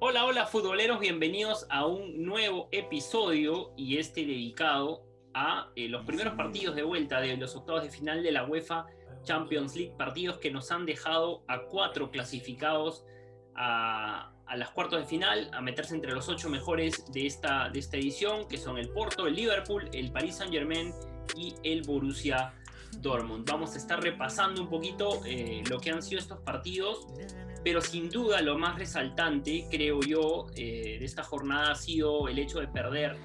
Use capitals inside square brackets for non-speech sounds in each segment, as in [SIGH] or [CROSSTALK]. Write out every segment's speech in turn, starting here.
Hola, hola futboleros, bienvenidos a un nuevo episodio y este dedicado a eh, los primeros partidos de vuelta de los octavos de final de la UEFA Champions League, partidos que nos han dejado a cuatro clasificados a, a las cuartos de final, a meterse entre los ocho mejores de esta, de esta edición, que son el Porto, el Liverpool, el Paris Saint Germain y el Borussia Dortmund. Vamos a estar repasando un poquito eh, lo que han sido estos partidos, pero sin duda lo más resaltante, creo yo, eh, de esta jornada ha sido el hecho de perder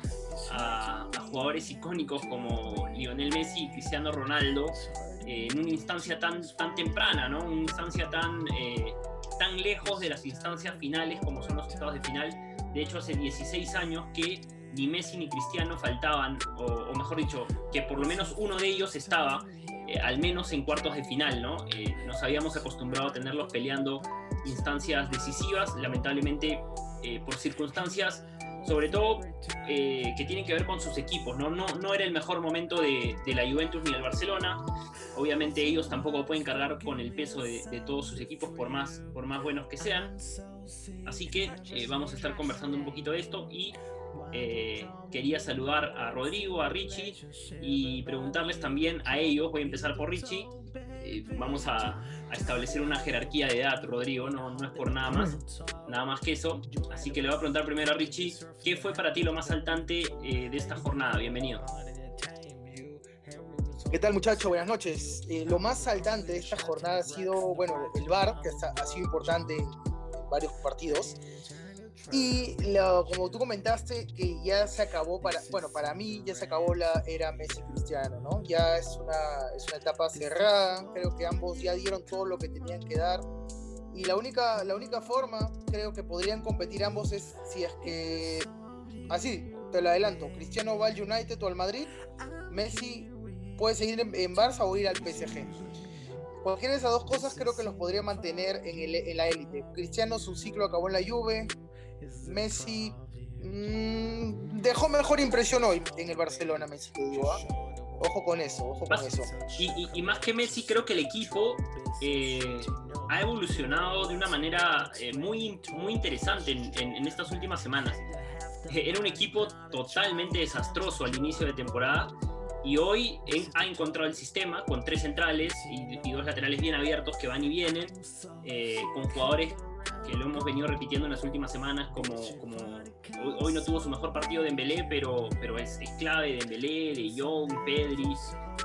a, jugadores icónicos como Lionel Messi y Cristiano Ronaldo eh, en una instancia tan, tan temprana, ¿no? Una instancia tan, tan lejos de las instancias finales como son los estados de final. De hecho, hace 16 años que ni Messi ni Cristiano faltaban, o, mejor dicho, que por lo menos uno de ellos estaba eh, al menos en cuartos de final, ¿no? Eh, nos habíamos acostumbrado a tenerlos peleando instancias decisivas, lamentablemente eh, por circunstancias, sobre todo que tienen que ver con sus equipos, ¿no? No, no era el mejor momento de, la Juventus ni del Barcelona, obviamente ellos tampoco pueden cargar con el peso de, de todos sus equipos por más, por más buenos que sean, así que vamos a estar conversando un poquito de esto y eh, quería saludar a Rodrigo, a Richie y preguntarles también a ellos, voy a empezar por Richie, eh, vamos a, a, establecer una jerarquía de edad, Rodrigo, no, no es por nada más, nada más que eso, así que le voy a preguntar primero a Richie, ¿qué fue para ti lo más saltante eh, de esta jornada? Bienvenido. ¿Qué tal muchachos? Buenas noches. Eh, lo más saltante de esta jornada ha sido, bueno, el VAR, que ha sido importante en varios partidos. Y lo, como tú comentaste, que ya se acabó, para, bueno, para mí ya se acabó la era Messi-Cristiano, ¿no? Ya es una, es una etapa cerrada, creo que ambos ya dieron todo lo que tenían que dar. Y la única, la única forma, creo que podrían competir ambos es si es que, así, te lo adelanto, Cristiano va al United o al Madrid, Messi puede seguir en, en Barça o ir al PSG. Cualquiera de esas dos cosas creo que los podría mantener en, el, en la élite. Cristiano su ciclo acabó en la Juve, Messi mmm, dejó mejor impresión hoy en el Barcelona, Messi, te digo. ¿eh? Ojo con eso, ojo más, con eso. Y, y, y, más que Messi, creo que el equipo eh, ha evolucionado de una manera eh, muy, muy interesante en, en, en, estas últimas semanas. Era un equipo totalmente desastroso al inicio de temporada y hoy ha encontrado el sistema con tres centrales y, y dos laterales bien abiertos que van y vienen, eh, con jugadores que lo hemos venido repitiendo en las últimas semanas, como, como hoy no tuvo su mejor partido de Dembélé, pero, pero es, es clave de Dembélé, de Jong, Pedri,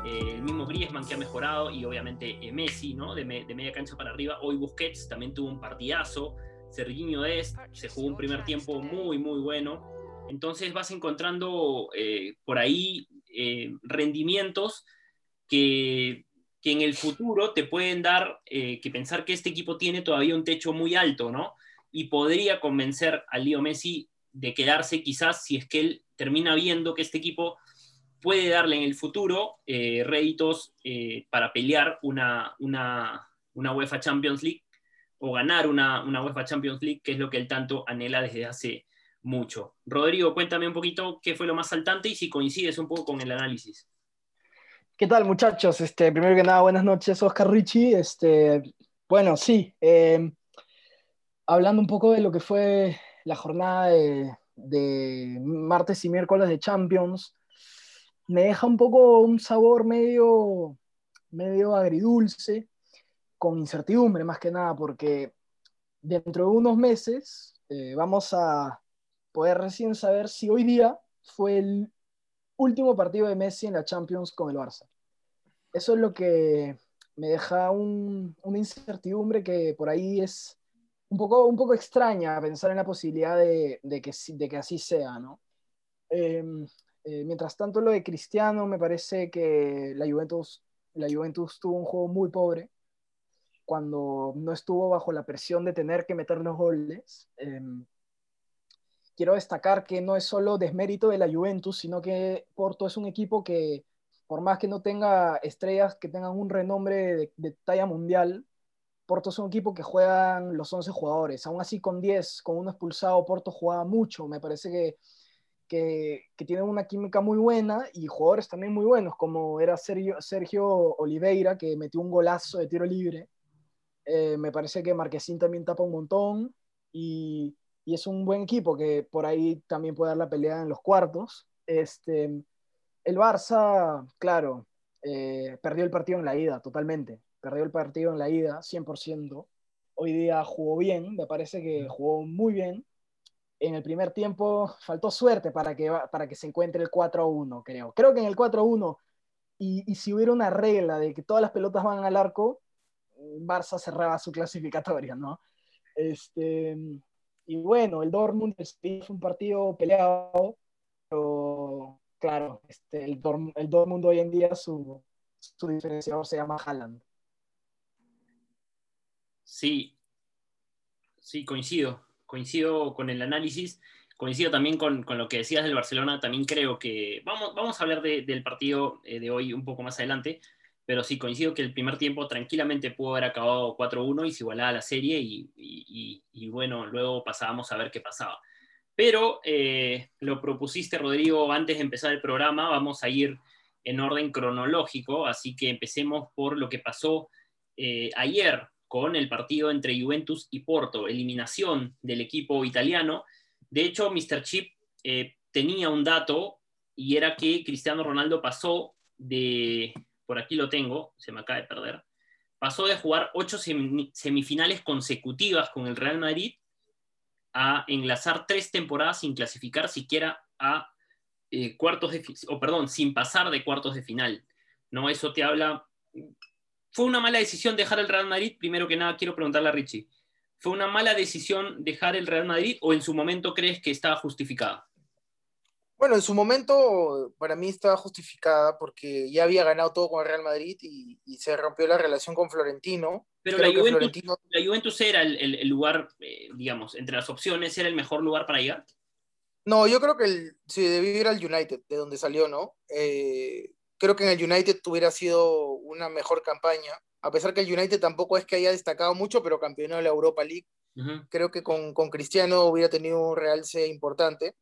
eh, el mismo Griezmann que ha mejorado y obviamente eh, Messi, ¿no? De, media cancha para arriba. Hoy Busquets también tuvo un partidazo, Serginho Dest se jugó un primer tiempo muy, muy bueno. Entonces vas encontrando eh, por ahí rendimientos que que en el futuro te pueden dar eh, que pensar que este equipo tiene todavía un techo muy alto, ¿no? Y podría convencer al Leo Messi de quedarse quizás si es que él termina viendo que este equipo puede darle en el futuro eh, réditos eh, para pelear una, una, una, UEFA Champions League o ganar una, una UEFA Champions League, que es lo que él tanto anhela desde hace mucho. Rodrigo, cuéntame un poquito qué fue lo más saltante y si coincides un poco con el análisis. ¿Qué tal, muchachos? Este, primero que nada, buenas noches, Oscar Richie. Este, bueno, sí, eh, hablando un poco de lo que fue la jornada de, de, martes y miércoles de Champions, me deja un poco un sabor medio, medio agridulce, con incertidumbre más que nada, porque dentro de unos meses eh, vamos a poder recién saber si hoy día fue el último partido de Messi en la Champions con el Barça. Eso es lo que me deja un, una incertidumbre que por ahí es un poco, un poco extraña pensar en la posibilidad de, de, que, de que, así sea, ¿no? Eh, eh, mientras tanto, lo de Cristiano me parece que la Juventus, la Juventus tuvo un juego muy pobre cuando no estuvo bajo la presión de tener que meter los goles. Eh, quiero destacar que no es solo desmérito de la Juventus, sino que Porto es un equipo que, por más que no tenga estrellas que tengan un renombre de, de talla mundial, Porto es un equipo que juegan los 11 jugadores. Aún así, con 10, con uno expulsado, Porto jugaba mucho. Me parece que, que, que tienen una química muy buena y jugadores también muy buenos, como era Sergio, Sergio Oliveira, que metió un golazo de tiro libre. Eh, me parece que Marquesín también tapa un montón. Y y es un buen equipo que por ahí también puede dar la pelea en los cuartos. Este, el Barça, claro, eh, perdió el partido en la ida totalmente, perdió el partido en la ida 100%. Hoy día jugó bien, me parece que jugó muy bien. En el primer tiempo faltó suerte para que, para que se encuentre el 4-1, creo. Creo que en el 4-1, y, y si hubiera una regla de que todas las pelotas van al arco, Barça cerraba su [LAUGHS] clasificatoria, ¿no? Este, y bueno, el Dortmund fue un partido peleado, pero claro, este, el, el Dortmund hoy en día su, su diferenciador se llama Haaland. Sí, sí, coincido, coincido con el análisis, coincido también con, con, lo que decías del Barcelona, también creo que vamos, vamos a hablar de, del partido eh, de hoy un poco más adelante, pero sí coincido que el primer tiempo tranquilamente pudo haber acabado 4-1 y se igualaba la serie y, y, bueno, luego pasábamos a ver qué pasaba. Pero eh, lo propusiste, Rodrigo, antes de empezar el programa, vamos a ir en orden cronológico, así que empecemos por lo que pasó eh, ayer con el partido entre Juventus y Porto, eliminación del equipo italiano. De hecho, Mr. Chip eh, tenía un dato y era que Cristiano Ronaldo pasó de por aquí lo tengo, se me acaba de perder, pasó de jugar ocho semifinales consecutivas con el Real Madrid a enlazar tres temporadas sin clasificar siquiera a eh, cuartos de, o perdón, sin pasar de cuartos de final. ¿no? Eso te habla... ¿Fue una mala decisión dejar el Real Madrid? Primero que nada, quiero preguntarle a Richie. ¿Fue una mala decisión dejar el Real Madrid o en su momento crees que estaba justificada? Bueno, en su momento para mí estaba justificada porque ya había ganado todo con el Real Madrid y, y se rompió la relación con Florentino. Pero la Juventus, Florentino... la Juventus, era el, el, el lugar, eh, digamos, entre las opciones, ¿era el mejor lugar para llegar? No, yo creo que el, si debió ir al United, de donde salió, ¿no? Eh, creo que en el United hubiera sido una mejor campaña, a pesar que el United tampoco es que haya destacado mucho, pero campeonó de la Europa League. Uh -huh. Creo que con, con Cristiano hubiera tenido un realce importante.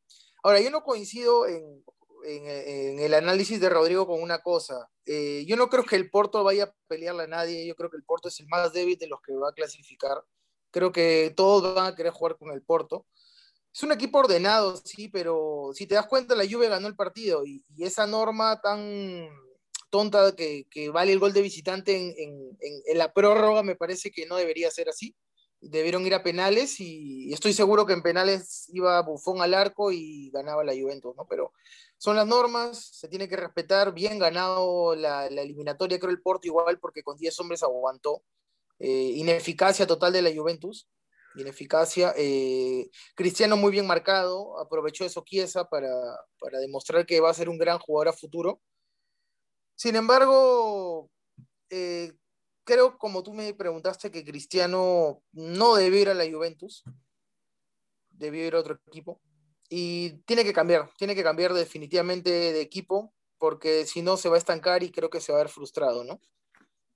Ahora, yo no coincido en, el análisis de Rodrigo con una cosa. Eh, yo no creo que el Porto vaya a pelearle a nadie. Yo creo que el Porto es el más débil de los que va a clasificar. Creo que todos van a querer jugar con el Porto. Es un equipo ordenado, sí, pero si te das cuenta, la Juve ganó el partido y, esa norma tan tonta que, vale el gol de visitante en la prórroga me parece que no debería ser así debieron ir a penales y estoy seguro que en penales iba Bufón al arco y ganaba la Juventus, ¿no? Pero son las normas, se tiene que respetar, bien ganado la, eliminatoria, creo el Porto igual porque con 10 hombres aguantó, eh, ineficacia total de la Juventus, ineficacia, eh, Cristiano muy bien marcado, aprovechó eso Chiesa para, para demostrar que va a ser un gran jugador a futuro. Sin embargo, eh, creo, como tú me preguntaste, que Cristiano no debió ir a la Juventus, debió ir a otro equipo. Y tiene que cambiar, tiene que cambiar definitivamente de equipo, porque si no se va a estancar y creo que se va a ver frustrado, ¿no?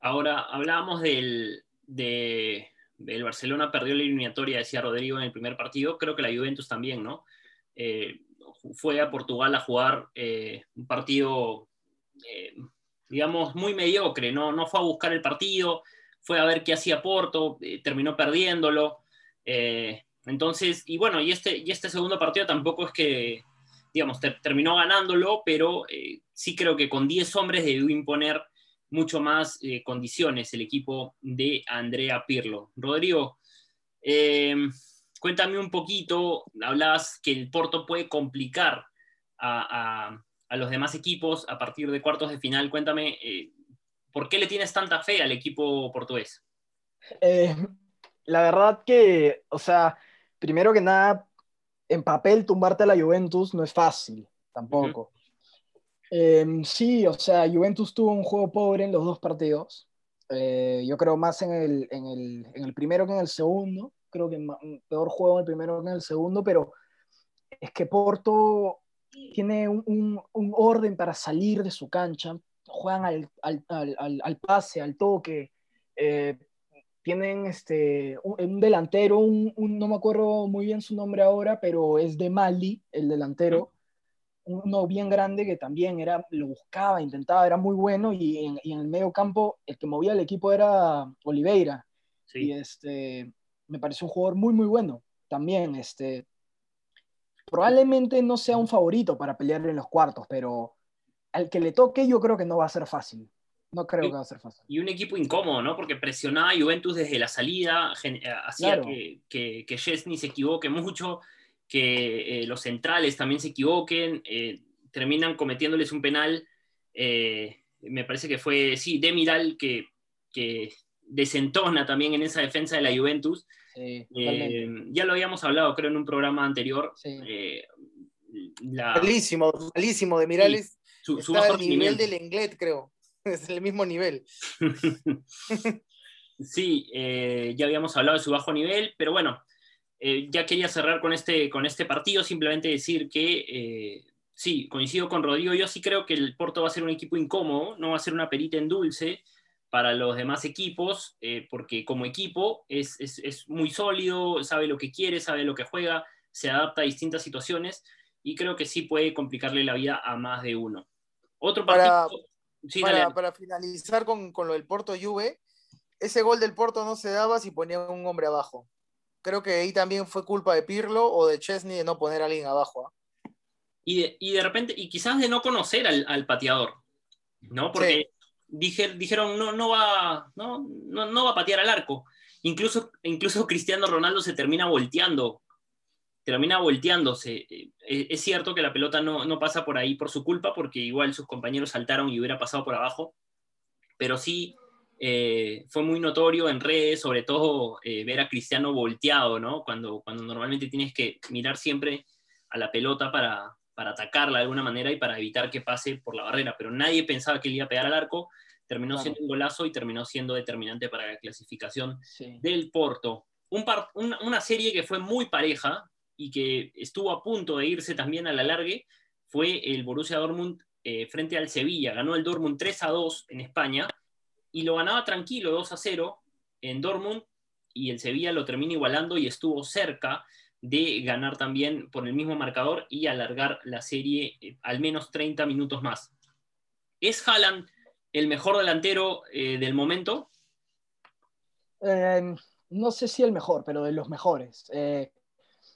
Ahora, hablábamos del, de, del Barcelona perdió la eliminatoria, decía Rodrigo, en el primer partido, creo que la Juventus también, ¿no? Eh, fue a Portugal a jugar eh, un partido eh, digamos, muy mediocre, no, no fue a buscar el partido, fue a ver qué hacía Porto, eh, terminó perdiéndolo. Eh, entonces, y bueno, y este, y este segundo partido tampoco es que, digamos, ter terminó ganándolo, pero eh, sí creo que con 10 hombres debió imponer mucho más condiciones el equipo de Andrea Pirlo. Rodrigo, cuéntame un poquito, hablabas que el Porto puede complicar a a los demás equipos a partir de cuartos de final. Cuéntame, eh, ¿por qué le tienes tanta fe al equipo portugués? Eh, la verdad que, o sea, primero que nada, en papel tumbarte a la Juventus no es fácil, tampoco. Uh -huh. eh, sí, o sea, Juventus tuvo un juego pobre en los dos partidos. Eh, yo creo más en el, en, el, en el, primero que en el segundo. Creo que peor juego en el primero que en el segundo, pero es que Porto tiene un, un, un, orden para salir de su cancha, juegan al, al, al, al pase, al toque, eh, tienen este, un, un delantero, no me acuerdo muy bien su nombre ahora, pero es de Mali, el delantero, uno bien grande que también era, lo buscaba, intentaba, era muy bueno, y en, y en el medio campo el que movía el equipo era Oliveira, sí. y este, me pareció un jugador muy, muy bueno. también, este, probablemente no sea un favorito para pelear en los cuartos, pero al que le toque yo creo que no va a ser fácil. No creo que va a ser fácil. Y un equipo incómodo, ¿no? Porque presionaba a Juventus desde la salida, eh, hacía que, que, que Chesney se equivoque mucho, que eh, los centrales también se equivoquen, eh, terminan cometiéndoles un penal. me parece que fue, sí, Demiral que, que desentona también en esa defensa de la Juventus. ya lo habíamos hablado, creo, en un programa anterior. Sí. Malísimo, malísimo. De su, su bajo nivel del Englet, creo. [LAUGHS] es el mismo nivel. [LAUGHS] sí, eh, ya habíamos hablado de su bajo nivel, pero bueno, eh, ya quería cerrar con este, con este partido, simplemente decir que eh, sí, coincido con Rodrigo, yo sí creo que el Porto va a ser un equipo incómodo, no va a ser una perita en dulce para los demás equipos, porque como equipo es, es, muy sólido, sabe lo que quiere, sabe lo que juega, se adapta a distintas situaciones y creo que sí puede complicarle la vida a más de uno. Otro partido para, finalizar con, lo del Porto Juve, ese gol del Porto no se daba si ponía un hombre abajo. Creo que ahí también fue culpa de Pirlo o de Chesney de no poner a alguien abajo. ¿ah? Y, de, repente, y quizás de no conocer al, pateador, ¿no? Porque dijeron, no, no, va, no, no, va a patear al arco. Incluso, incluso [LAUGHS] Cristiano Ronaldo se termina volteando termina volteándose. Eh, es cierto que la pelota no, pasa por ahí por su culpa, porque igual sus compañeros saltaron y hubiera pasado por abajo, pero sí eh, fue muy notorio en redes, sobre todo eh, ver a Cristiano volteado, ¿no? Cuando, cuando normalmente tienes que mirar siempre a la pelota para, atacarla de alguna manera y para evitar que pase por la barrera, pero nadie pensaba que él iba a pegar al arco, terminó siendo un golazo y terminó siendo determinante para la clasificación del Porto. Un una serie que fue muy pareja, y que estuvo a punto de irse también a la largue fue el Borussia Dortmund eh, frente al Sevilla. Ganó el Dortmund 3 a 2 en España y lo ganaba tranquilo 2 a 0 en Dortmund y el Sevilla lo termina igualando y estuvo cerca de ganar también por el mismo marcador y alargar la serie eh, al menos 30 minutos más. ¿Es Haaland el mejor delantero eh, del momento? no sé si el mejor, pero de los mejores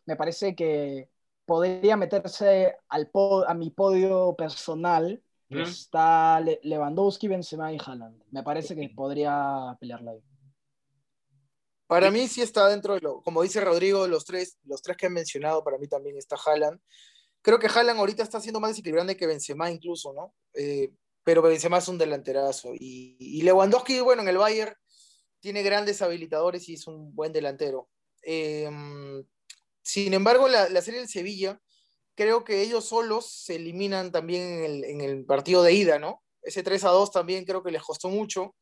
me parece que podría meterse al a mi podio personal, está Lewandowski, Benzema y Haaland. Me parece que podría pelearla ahí. Para mí sí está dentro de lo, como dice Rodrigo, los tres, los tres que he mencionado, para mí también está Haaland. Creo que Haaland ahorita está siendo más desequilibrante que Benzema incluso, ¿no? Eh, pero Benzema es un delanterazo. Y, Lewandowski, bueno, en el Bayern tiene grandes habilitadores y es un buen delantero. Eh, sin embargo, la, serie del Sevilla, creo que ellos solos se eliminan también en el, partido de ida, ¿no? Ese 3 a 2 también creo que les costó mucho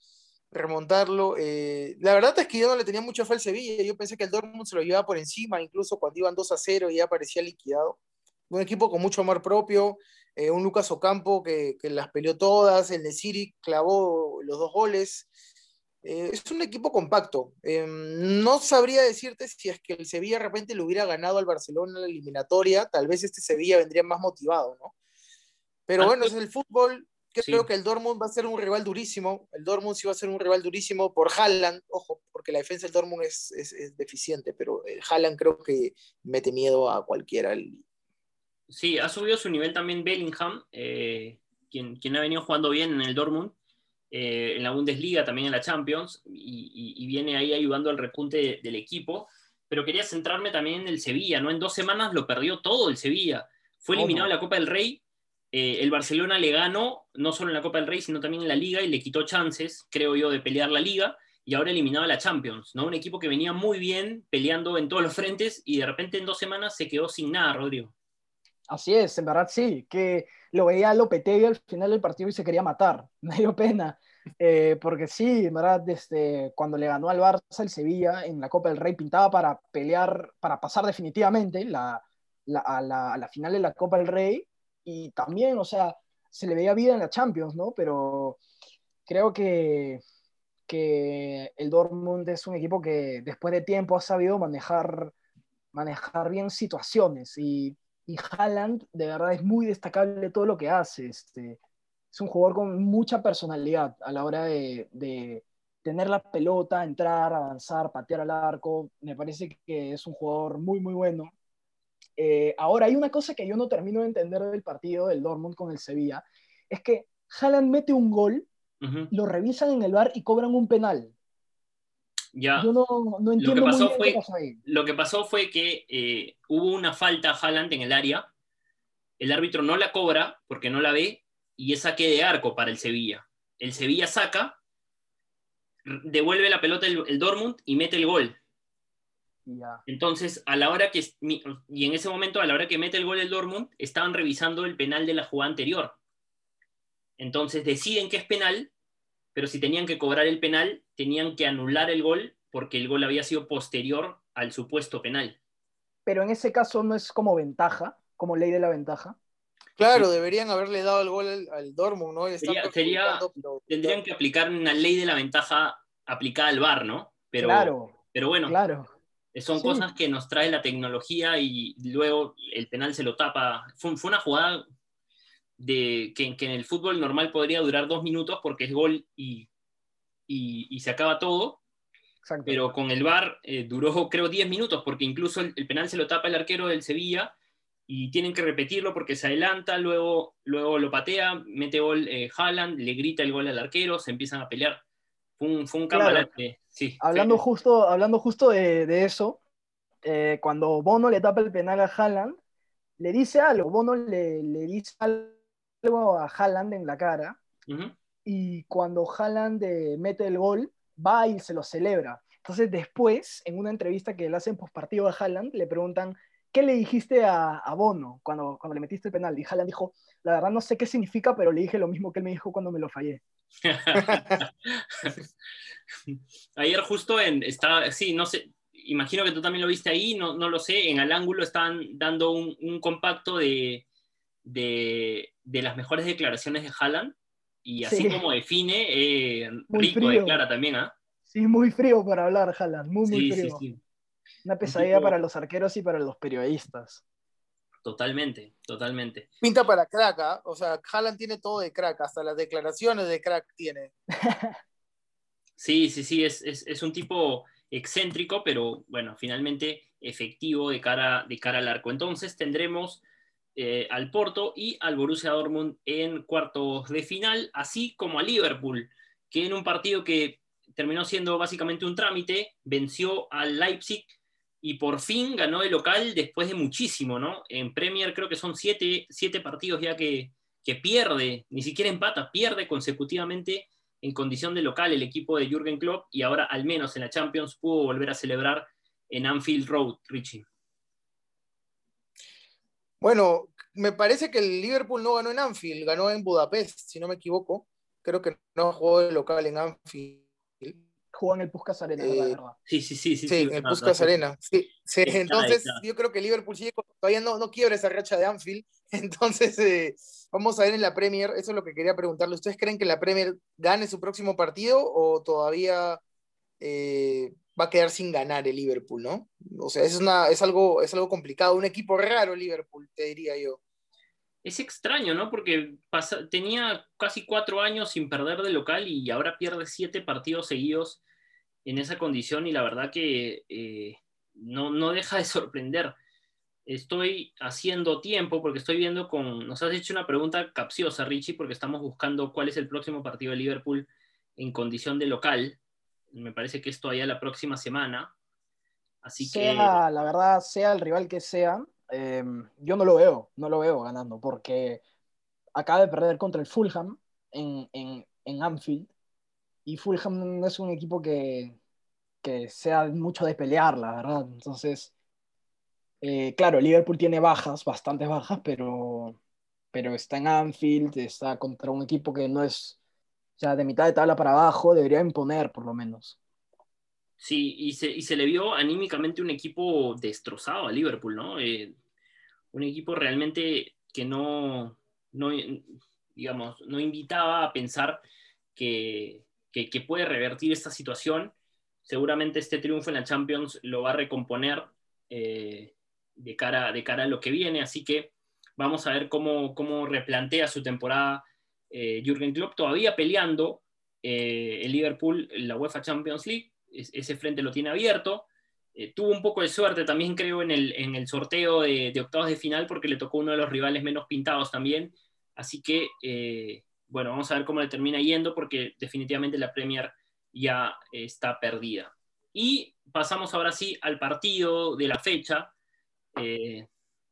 remontarlo. Eh, la verdad es que yo no le tenía mucha fe al Sevilla. Yo pensé que el Dortmund se lo llevaba por encima, incluso cuando iban 2 a 0 y ya parecía liquidado. Un equipo con mucho amor propio, eh, un Lucas Ocampo que, que, las peleó todas, el Nesiri clavó los dos goles. Eh, es un equipo compacto. No sabría decirte si es que el Sevilla de repente le hubiera ganado al Barcelona en la eliminatoria, tal vez este Sevilla vendría más motivado, ¿no? Pero bueno, es el fútbol. Creo que el Dortmund va a ser un rival durísimo. El Dortmund sí va a ser un rival durísimo por Haaland, ojo, porque la defensa del Dortmund es, es, deficiente, pero el Haaland creo que mete miedo a cualquiera. Sí, ha subido su nivel también Bellingham, eh, quien, quien ha venido jugando bien en el Dortmund. Eh, en la Bundesliga, también en la Champions, y, viene ahí ayudando al repunte del equipo. Pero quería centrarme también en el Sevilla, ¿no? En dos semanas lo perdió todo el Sevilla. Fue eliminado en la Copa del Rey. Eh, el Barcelona le ganó, no solo en la Copa del Rey, sino también en la Liga, y le quitó chances, creo yo, de pelear la Liga. Y ahora eliminaba la Champions, ¿no? Un equipo que venía muy bien, peleando en todos los frentes, y de repente en dos semanas se quedó sin nada, Rodrigo. Así es, en verdad sí, que lo veía a Lopetegui al final del partido y se quería matar, [LAUGHS] me dio pena, eh, porque sí, en verdad, desde cuando le ganó al Barça el Sevilla en la Copa del Rey pintaba para pelear, para pasar definitivamente la, a, la, final de la Copa del Rey y también, o sea, se le veía vida en la Champions, ¿no? Pero creo que, que el Dortmund es un equipo que después de tiempo ha sabido manejar, manejar bien situaciones y y Haaland, de verdad, es muy destacable todo lo que hace. Este, es un jugador con mucha personalidad a la hora de, tener la pelota, entrar, avanzar, patear al arco, me parece que es un jugador muy, muy bueno. Eh, ahora, hay una cosa que yo no termino de entender del partido del Dortmund con el Sevilla, es que Haaland mete un gol, lo revisan en el bar y cobran un penal. Ya. Yo no, no entiendo lo que pasó muy bien fue, qué pasó ahí. Lo que pasó fue que eh, hubo una falta a Haaland en el área, el árbitro no la cobra porque no la ve y es saque de arco para el Sevilla. El Sevilla saca, devuelve la pelota el, el Dortmund y mete el gol. Entonces, a la hora que, y en ese momento, a la hora que mete el gol el Dortmund, estaban revisando el penal de la jugada anterior. Entonces deciden que es penal, pero si tenían que cobrar el penal, tenían que anular el gol porque el gol había sido posterior al supuesto penal. Pero en ese caso no es como ventaja, como ley de la ventaja. Claro, deberían haberle dado el gol al, al Dortmund, ¿no? Sería- sería- pero- Tendrían que aplicar una ley de la ventaja aplicada al VAR, ¿no? Pero, claro, pero bueno, claro. Son Sí. cosas que nos trae la tecnología y luego el penal se lo tapa. Fue, fue una jugada de, que, que en el fútbol normal podría durar dos minutos porque es gol y, y- y se acaba todo, Exacto. pero con el VAR eh, duró creo 10 minutos porque incluso el, el penal se lo tapa el arquero del Sevilla y tienen que repetirlo porque se adelanta, luego, luego lo patea, mete gol eh, Haaland, le grita el gol al arquero, se empiezan a pelear. Fue un, fue un Claro. sí. hablando, fue- justo, hablando justo de, de eso, eh, cuando Bono le tapa el penal a Haaland, le dice algo, Bono le, le dice algo a Haaland en la cara, Ujú. y cuando Haaland eh, mete el gol, va y se lo celebra. Entonces después, en una entrevista que le hacen postpartido a Haaland, le preguntan, ¿qué le dijiste a, a Bono cuando, cuando le metiste el penal? Y Haaland dijo, la verdad no sé qué significa, pero le dije lo mismo que él me dijo cuando me lo fallé. [LAUGHS] Ayer justo en, estaba, sí, no sé, imagino que tú también lo viste ahí, no, no lo sé, en el ángulo estaban dando un, un compacto de, de, de las mejores declaraciones de Haaland, y así Sí. como define, eh, rico frío. declara también, ¿ah? Sí, muy frío para hablar, Haaland, muy, muy Sí, frío. sí, Una pesadilla tipo- para los arqueros y para los periodistas. Totalmente, totalmente. Pinta para crack, ¿ah? O sea, Haaland tiene todo de crack, hasta las declaraciones de crack tiene. [LAUGHS] Sí, sí, sí, es, es, es un tipo excéntrico, pero bueno, finalmente efectivo de cara, de cara al arco. Entonces tendremos eh, al Porto y al Borussia Dortmund en cuartos de final, así como a Liverpool, que en un partido que terminó siendo básicamente un trámite, venció al Leipzig y por fin ganó el local después de muchísimo, ¿no? En Premier creo que son siete, siete partidos ya que, que pierde, ni siquiera empata, pierde consecutivamente en condición de local el equipo de Jürgen Klopp y ahora al menos en la Champions pudo volver a celebrar en Anfield Road, Richie. Bueno, me parece que el Liverpool no ganó en Anfield, ganó en Budapest, si no me equivoco. Creo que no jugó de local en Anfield. Jugó en el Puskas Arena, Eh, la verdad. Sí, sí, sí, sí. Sí, sí, en el no, Puskas no, Arena. Sí, sí, Está, entonces está. yo creo que Liverpool sigue con- todavía no, no quiebra esa racha de Anfield. [LAUGHS] Entonces, eh, vamos a ver en la Premier, eso es lo que quería preguntarle. ¿Ustedes creen que la Premier gane su próximo partido o todavía eh, va a quedar sin ganar el Liverpool, no? O sea, es, una, es, algo, es algo complicado. Un equipo raro Liverpool, te diría yo. Es extraño, ¿no? Porque pasa- tenía casi cuatro años sin perder de local y ahora pierde siete partidos seguidos en esa condición y la verdad que eh, no, no deja de sorprender. Estoy haciendo tiempo porque estoy viendo con... Nos has hecho una pregunta capciosa, Richie, porque estamos buscando cuál es el próximo partido de Liverpool en condición de local. Me parece que es todavía la próxima semana. Así que... sea, la verdad, sea el rival que sea, eh, yo no lo veo, no lo veo ganando, porque acaba de perder contra el Fulham en, en, en Anfield, y Fulham no es un equipo que, que sea mucho de pelear, la verdad. Entonces, eh, claro, Liverpool tiene bajas, bastantes bajas, pero, pero está en Anfield, está contra un equipo que no es, o sea, de mitad de tabla para abajo, debería imponer por lo menos. Sí, y se, y se le vio anímicamente un equipo destrozado a Liverpool, ¿no? Eh, un equipo realmente que no, no, digamos, no invitaba a pensar que, que, puede revertir esta situación. Seguramente este triunfo en la Champions lo va a recomponer eh, de, cara, de cara a lo que viene, así que vamos a ver cómo, cómo replantea su temporada eh, Jürgen Klopp, todavía peleando eh, el Liverpool la UEFA Champions League, ese frente lo tiene abierto. Eh, tuvo un poco de suerte también, creo, en el, en el sorteo de, octavos de final, porque le tocó uno de los rivales menos pintados también. Así que, eh, bueno, vamos a ver cómo le termina yendo, porque definitivamente la Premier ya está perdida. Y pasamos ahora sí al partido de la fecha,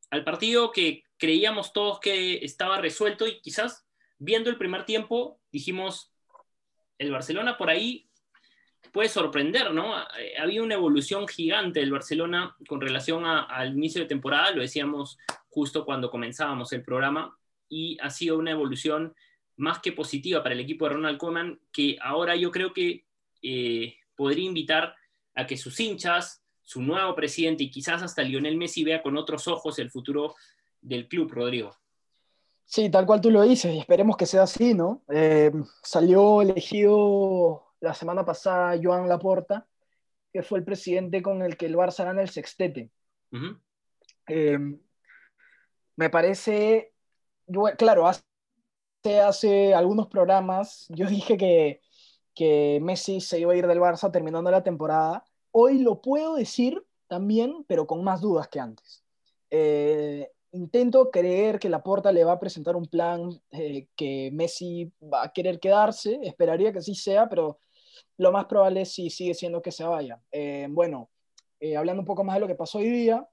al partido que creíamos todos que estaba resuelto y quizás viendo el primer tiempo dijimos, el Barcelona por ahí puede sorprender, ¿no? Eh, había una evolución gigante del Barcelona con relación al inicio de temporada, lo decíamos justo cuando comenzábamos el programa, y ha sido una evolución más que positiva para el equipo de Ronald Koeman, que ahora yo creo que eh, podría invitar a que sus hinchas, su nuevo presidente y quizás hasta Lionel Messi vea con otros ojos el futuro del club, Rodrigo. Sí, tal cual tú lo dices, y esperemos que sea así, ¿no? Eh, salió elegido la semana pasada Joan Laporta, que fue el presidente con el que el Barça gana el sextete. Eh, me parece, claro, hace, hace, algunos programas yo [LAUGHS] dije que, que Messi se iba a ir del Barça terminando la temporada. Hoy lo puedo decir también, pero con más dudas que antes. Eh, intento creer que Laporta le va a presentar un plan eh, que Messi va a querer quedarse, esperaría que sí sea, pero lo más probable si sigue siendo que se vaya. Eh, bueno, eh, hablando un poco más de lo que pasó hoy día,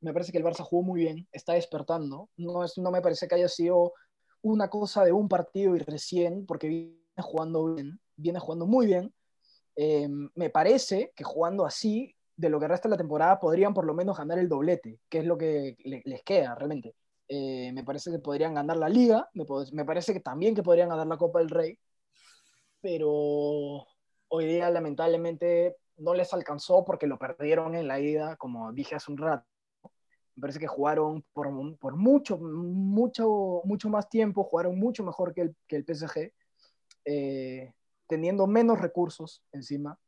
me parece que el Barça jugó muy bien, está despertando, no, es, no me parece que haya sido una cosa de un partido y recién, porque viene jugando bien, viene jugando muy bien. me parece que jugando así de lo que resta la temporada podrían por lo menos ganar el doblete, que es lo que les queda realmente. Eh, me parece que podrían ganar la liga, me, me, parece que también que podrían ganar la Copa del Rey, pero hoy día lamentablemente no les alcanzó porque lo perdieron en la ida, como dije hace un rato. Me parece que jugaron por, mucho, mucho, mucho más tiempo, jugaron mucho mejor que el, que el PSG, eh, teniendo menos recursos encima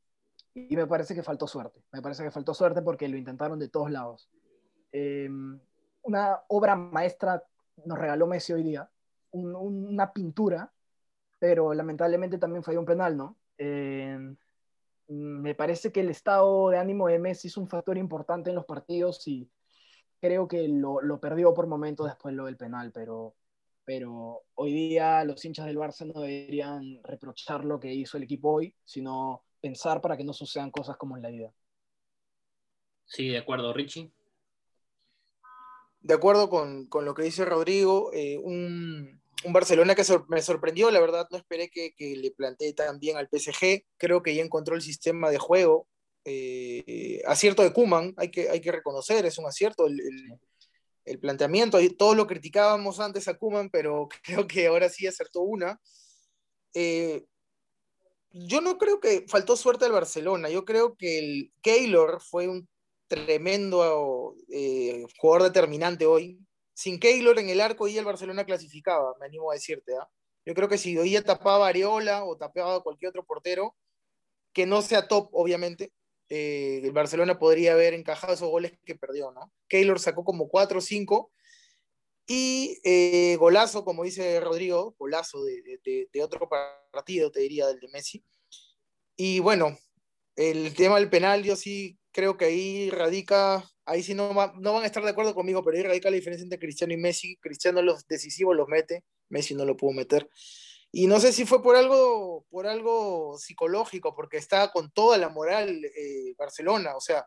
y me parece que faltó suerte. Me parece que faltó suerte porque lo intentaron de todos lados. Em, una obra maestra nos regaló Messi hoy día, una pintura, pero lamentablemente también falló un penal, ¿no? Em, me parece que el estado de ánimo de Messi es un factor importante en los partidos y creo que lo, lo perdió por momentos después lo del penal, pero, pero hoy día los hinchas del Barça no deberían reprochar lo que hizo el equipo hoy, sino pensar para que no sucedan cosas como en la vida. Sí, de acuerdo, Richie. De acuerdo con, lo que dice Rodrigo, eh, un, Barcelona que me sorprendió, la verdad no esperé que, le plantee tan bien al PSG, creo que ya encontró el sistema de juego, eh, acierto de Kuman, hay que, hay que reconocer, es un acierto el, el, planteamiento, todo lo criticábamos antes a Kuman, pero [LAUGHS] creo que ahora sí acertó una. Eh, yo no creo que faltó suerte al Barcelona. Yo creo que el Keylor fue un tremendo eh, jugador determinante hoy. Sin Keylor en el arco y el Barcelona clasificaba, me animo a decirte. ¿ah? Yo creo que si hoy tapaba a Areola o tapaba a cualquier otro portero, que no sea top, obviamente, eh, el Barcelona podría haber encajado esos goles que perdió, ¿no? Keylor sacó como 4 o 5 y eh, golazo, como dice Rodrigo, golazo de, otro partido, te diría, del de Messi. Y bueno, el tema del penal, yo sí creo que ahí radica, ahí sí no, no van a estar de acuerdo conmigo, pero ahí radica la diferencia entre Cristiano y Messi. Cristiano los decisivos los mete, Messi no lo pudo meter. Y no sé si fue por algo, por algo psicológico, porque está con toda la moral eh, Barcelona, o sea,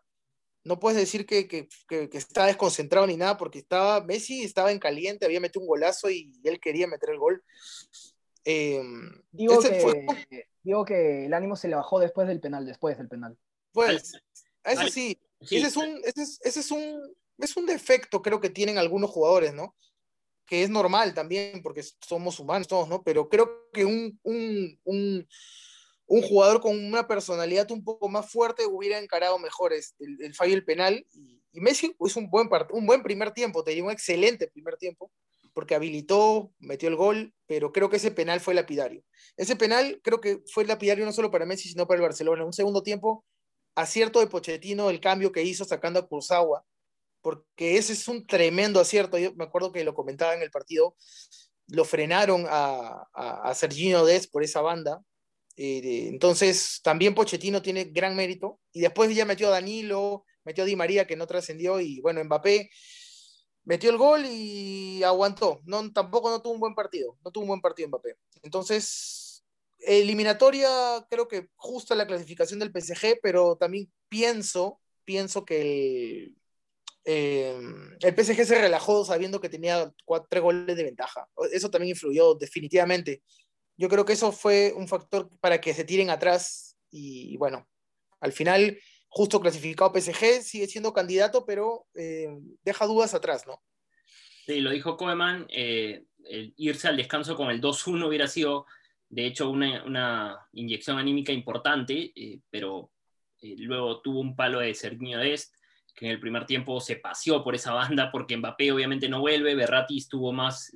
no puedes decir que, que, que, está desconcentrado ni nada, porque estaba, Messi estaba en caliente, había metido un golazo y él quería meter el gol. Em, digo, que, digo que el ánimo se le bajó después del penal, después del penal. Pues, eso sí, ese es un, ese es, ese es un, es un defecto creo que tienen algunos jugadores, ¿no? Que es normal también, porque somos humanos todos, ¿no? Pero creo que un, un, un un jugador con una personalidad un poco más fuerte hubiera encarado mejor el, el fallo del penal. Y, Messi hizo un buen, un buen primer tiempo, te digo, un excelente primer tiempo, porque habilitó, metió el gol, pero creo que ese penal fue lapidario. Ese penal creo que fue lapidario no solo para Messi, sino para el Barcelona. Un segundo tiempo, acierto de Pochettino, el cambio que hizo sacando a Kurzawa, porque ese es un tremendo acierto. Yo me acuerdo que lo comentaba en el partido, lo frenaron a, a, a Serginho Des por esa banda, Eh, entonces, también Pochettino tiene gran mérito. Y después ya metió a Danilo, metió a Di María, que no trascendió, y bueno, Mbappé metió el gol y aguantó. No, tampoco no tuvo un buen partido, no tuvo un buen partido Mbappé. Entonces, eliminatoria, creo que justa la clasificación del PSG, pero también pienso, pienso que el, eh, el PSG se relajó sabiendo que tenía cuatro, tres goles de ventaja. Eso también influyó definitivamente. Yo creo que eso fue un factor para que se tiren atrás y, bueno, al final justo clasificado PSG sigue siendo candidato, pero eh, deja dudas atrás, ¿no? Sí, lo dijo Koeman, eh, irse al descanso con el 2-1 hubiera sido, de hecho, una, una inyección anímica importante, eh, pero luego tuvo un palo de Serginho Dest, que en el primer tiempo se paseó por esa banda porque Mbappé obviamente no vuelve, Berratti estuvo más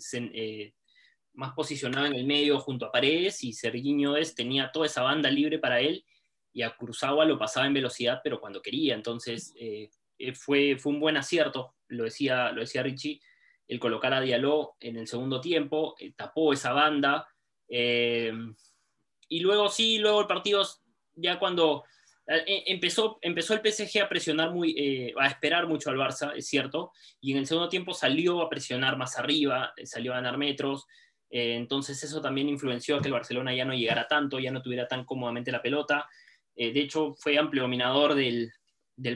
más posicionado en el medio junto a Paredes y Serginho Des tenía toda esa banda libre para él y a Cruzagua lo pasaba en velocidad, pero cuando quería. Entonces eh, eh, fue, fue un buen acierto, lo decía, lo decía Richie, el colocar a Diallo en el segundo tiempo, eh, tapó esa banda. Y luego sí, luego el partido, ya cuando empezó, empezó el PSG a presionar muy, a esperar mucho al Barça, es cierto, y en el segundo tiempo salió a presionar más arriba, salió a ganar metros, eh, entonces eso también influenció a que el Barcelona ya no llegara tanto, ya no tuviera tan cómodamente la pelota. Eh, de hecho, fue amplio dominador del,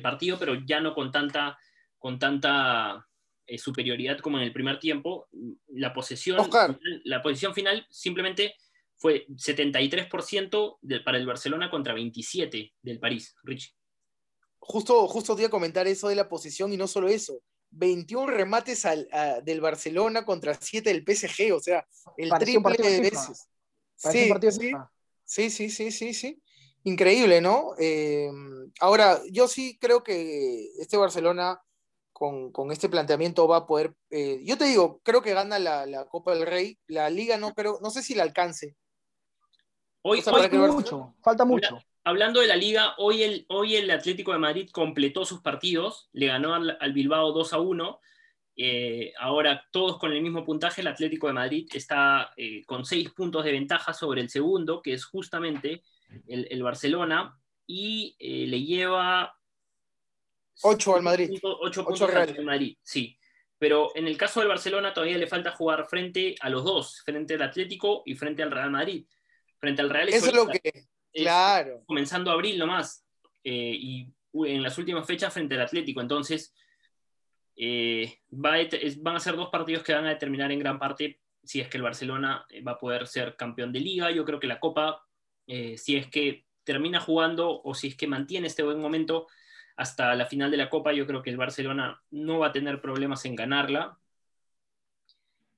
partido, pero ya no con tanta, con tanta eh, superioridad como en el primer tiempo. La posesión, la posición final simplemente fue 73% para el Barcelona contra 27% del París, Rich. Justo, justo te iba a comentar eso de la posesión y no solo eso. 21 remates del Barcelona contra 7 del PSG, o sea, el triple de veces. Sí, sí, sí, sí, sí, sí, Increíble, ¿no? Eh, ahora, yo sí creo que este Barcelona con, este planteamiento va a poder. Eh, yo te digo, creo que gana la, Copa del Rey. La Liga no creo, no sé si la alcance. Hoy, falta mucho, falta mucho hablando de la liga, hoy el, hoy el Atlético de Madrid completó sus partidos, le ganó al, Bilbao 2 a 1. Eh, ahora todos con el mismo puntaje, el Atlético de Madrid está eh, con seis puntos de ventaja sobre el segundo, que es justamente el, Barcelona, y eh, le lleva... 8 al Madrid. 8 puntos al Madrid, sí. Pero en el caso del Barcelona todavía le falta jugar frente a los dos, frente al Atlético y frente al Real Madrid. Frente al Real Eso es lo que Claro. Comenzando abril nomás. Eh, y en las últimas fechas frente al Atlético. Entonces, eh, van a ser dos partidos que van a determinar en gran parte si es que el Barcelona eh, va a poder ser campeón de liga. Yo creo que la Copa, si es que termina jugando o si es que mantiene este buen momento hasta la final de la Copa, yo creo que el Barcelona no va a tener problemas en ganarla.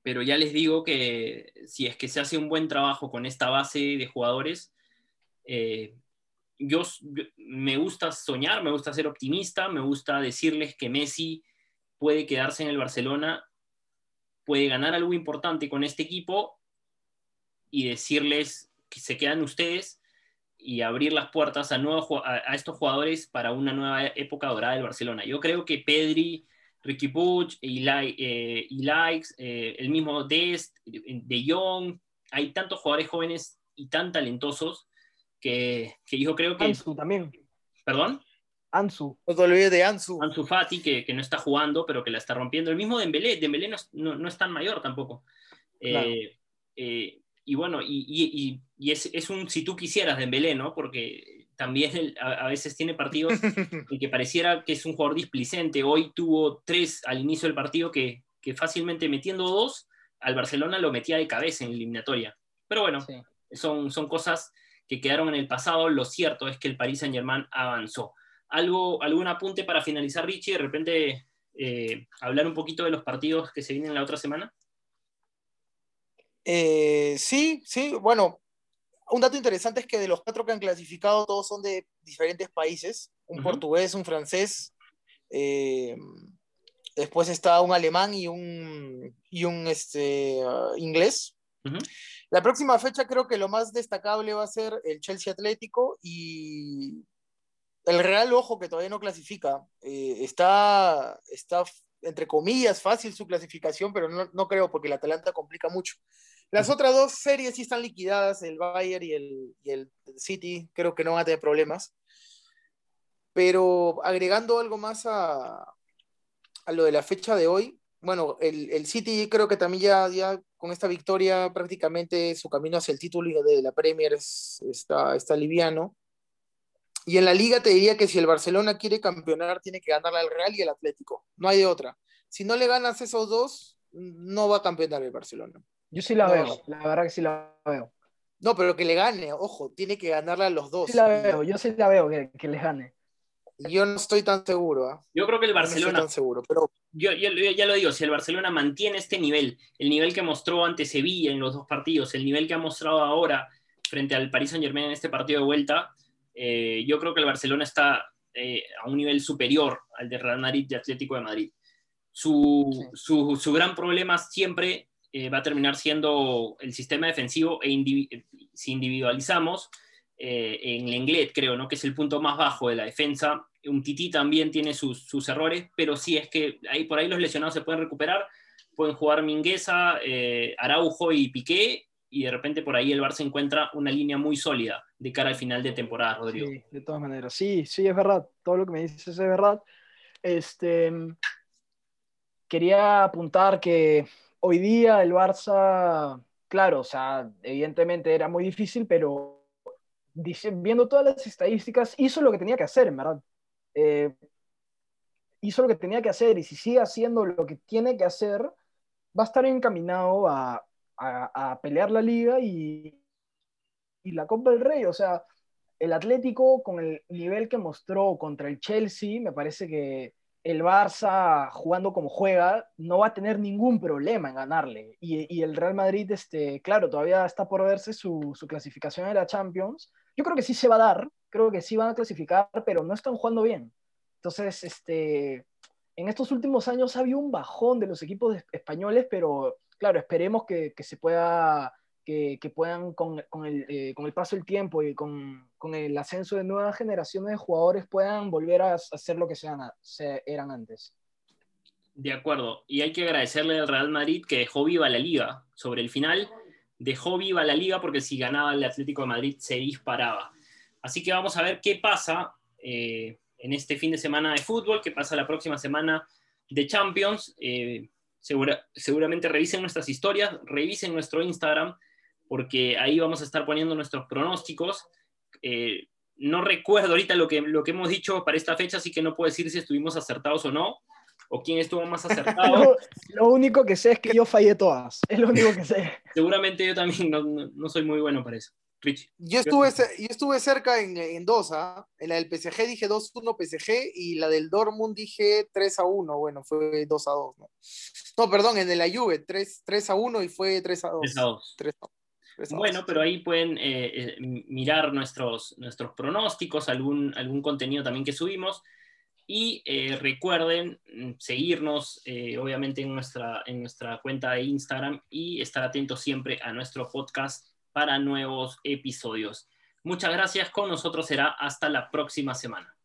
Pero ya les digo que si es que se hace un buen trabajo con esta base de jugadores, eh, yo, me gusta soñar, me gusta ser optimista, me gusta decirles que Messi puede quedarse en el Barcelona, puede ganar algo importante con este equipo y decirles que se quedan ustedes y abrir las puertas a, a, estos jugadores para una nueva época dorada del Barcelona. Yo creo que Pedri, Ricky Puig, y eh, Likes, eh, el mismo Dest, De Jong, hay tantos jugadores jóvenes y tan talentosos que, yo creo que... Ansu también. ¿Perdón? Ansu. No te olvides de Ansu. Ansu Fati, que, no está jugando, pero que la está rompiendo. El mismo Dembélé. Dembélé no, no, no es tan mayor tampoco. Eh, eh, y bueno, y, es, un si tú quisieras Dembélé, ¿no? Porque también a, veces tiene partidos [LAUGHS] en que pareciera que es un jugador displicente. Hoy tuvo tres al inicio del partido que, fácilmente metiendo dos, al Barcelona lo metía de cabeza en eliminatoria. Pero bueno, son, son cosas que quedaron en el pasado, lo cierto es que el Paris Saint Germain avanzó. ¿Algo, ¿Algún apunte para finalizar, Richie? De repente eh, hablar un poquito de los partidos que se vienen la otra semana. Eh, sí, sí, bueno, un dato interesante es que de los cuatro que han clasificado, todos son de diferentes países, un portugués, un francés, eh, después está un alemán y un, y un este, uh, inglés. La próxima fecha creo que lo más destacable va a ser el Chelsea Atlético y el Real Ojo que todavía no clasifica. Eh, está, está, entre comillas, fácil su clasificación, pero no, creo porque el Atalanta complica mucho. Las otras dos series sí están liquidadas, el Bayern y el, y el City, creo que no van a tener problemas. Pero agregando algo más a, a lo de la fecha de hoy, bueno, el, el, City creo que también ya, ya con esta victoria prácticamente su camino hacia el título de la Premier está, está liviano. Y en la liga te diría que si el Barcelona quiere campeonar, tiene que ganarle al Real y al Atlético. No hay de otra. Si no le ganas esos dos, no va a campeonar el Barcelona. Yo sí la veo, la verdad que sí la veo. No, pero que le gane, ojo, tiene que ganarle a los dos. Sí la veo, yo sí la veo que, que les gane. Yo no estoy tan seguro. ¿eh? Yo creo que el Barcelona. No estoy tan seguro, pero. Yo, yo, ya lo digo, si el Barcelona mantiene este nivel, el nivel que mostró ante Sevilla en los dos partidos, el nivel que ha mostrado ahora frente al Paris Saint Germain en este partido de vuelta, eh, yo creo que el Barcelona está eh, a un nivel superior al de Real Madrid y Atlético de Madrid. Su, sí. su, su gran problema siempre eh, va a terminar siendo el sistema defensivo e individu si individualizamos eh, en Lenglet, creo, ¿no? que es el punto más bajo de la defensa. Un Tití también tiene sus, sus errores, pero sí es que ahí, por ahí los lesionados se pueden recuperar, pueden jugar Mingueza, eh, Araujo y Piqué, y de repente por ahí el Barça encuentra una línea muy sólida de cara al final de temporada, Rodrigo. Sí, de todas maneras, sí, sí, es verdad, todo lo que me dices es verdad. Este, quería apuntar que hoy día el Barça, claro, o sea, evidentemente era muy difícil, pero viendo todas las estadísticas, hizo lo que tenía que hacer, verdad. Eh, hizo lo que tenía que hacer y si sigue haciendo lo que tiene que hacer, va a estar encaminado a pelear la liga y, y, la Copa del Rey. O sea, el Atlético con el nivel que mostró contra el Chelsea, me parece que el Barça jugando como juega no va a tener ningún problema en ganarle. Y, el Real Madrid, este, claro, todavía está por verse su, clasificación en la Champions. Yo creo que sí se va a dar, creo que sí van a clasificar, pero no están jugando bien. Entonces, este, en estos últimos años ha habido un bajón de los equipos españoles, pero claro, esperemos que se pueda que, que puedan, con, con, el, eh, con, el, paso del tiempo y con, con, el ascenso de nuevas generaciones de jugadores, puedan volver a hacer lo que sean, se, eran antes. De acuerdo, y hay que agradecerle al Real Madrid que dejó viva la liga. Sobre el final, dejó viva la liga porque si ganaba el Atlético de Madrid se disparaba. Así que vamos a ver qué pasa eh, en este fin de semana de fútbol, qué pasa la próxima semana de Champions. Eh, segura, seguramente revisen nuestras historias, revisen nuestro Instagram porque ahí vamos a estar poniendo nuestros pronósticos. Eh, no recuerdo ahorita lo que, lo que hemos dicho para esta fecha, así que no puedo decir si estuvimos acertados o no, o quién estuvo más acertado. [LAUGHS] lo, lo, único que sé es que yo fallé todas, es lo único que sé. [LAUGHS] Seguramente yo también no, no, no soy muy bueno para eso. Rich. Yo estuve, yo estuve cerca en, en dos, ¿ah? En la del PSG dije 2-1 PSG y la del Dortmund dije 3-1. Bueno, fue 2-2, ¿no? No, perdón, en la Juve 3-1 y fue 3-2. 3-2. 3-2. Bueno, pero ahí pueden eh, mirar nuestros, nuestros pronósticos, algún, algún contenido también que subimos. Y eh, recuerden seguirnos, eh, obviamente, en nuestra, en nuestra cuenta de Instagram y estar atentos siempre a nuestro podcast para nuevos episodios. Muchas gracias. Con nosotros será hasta la próxima semana.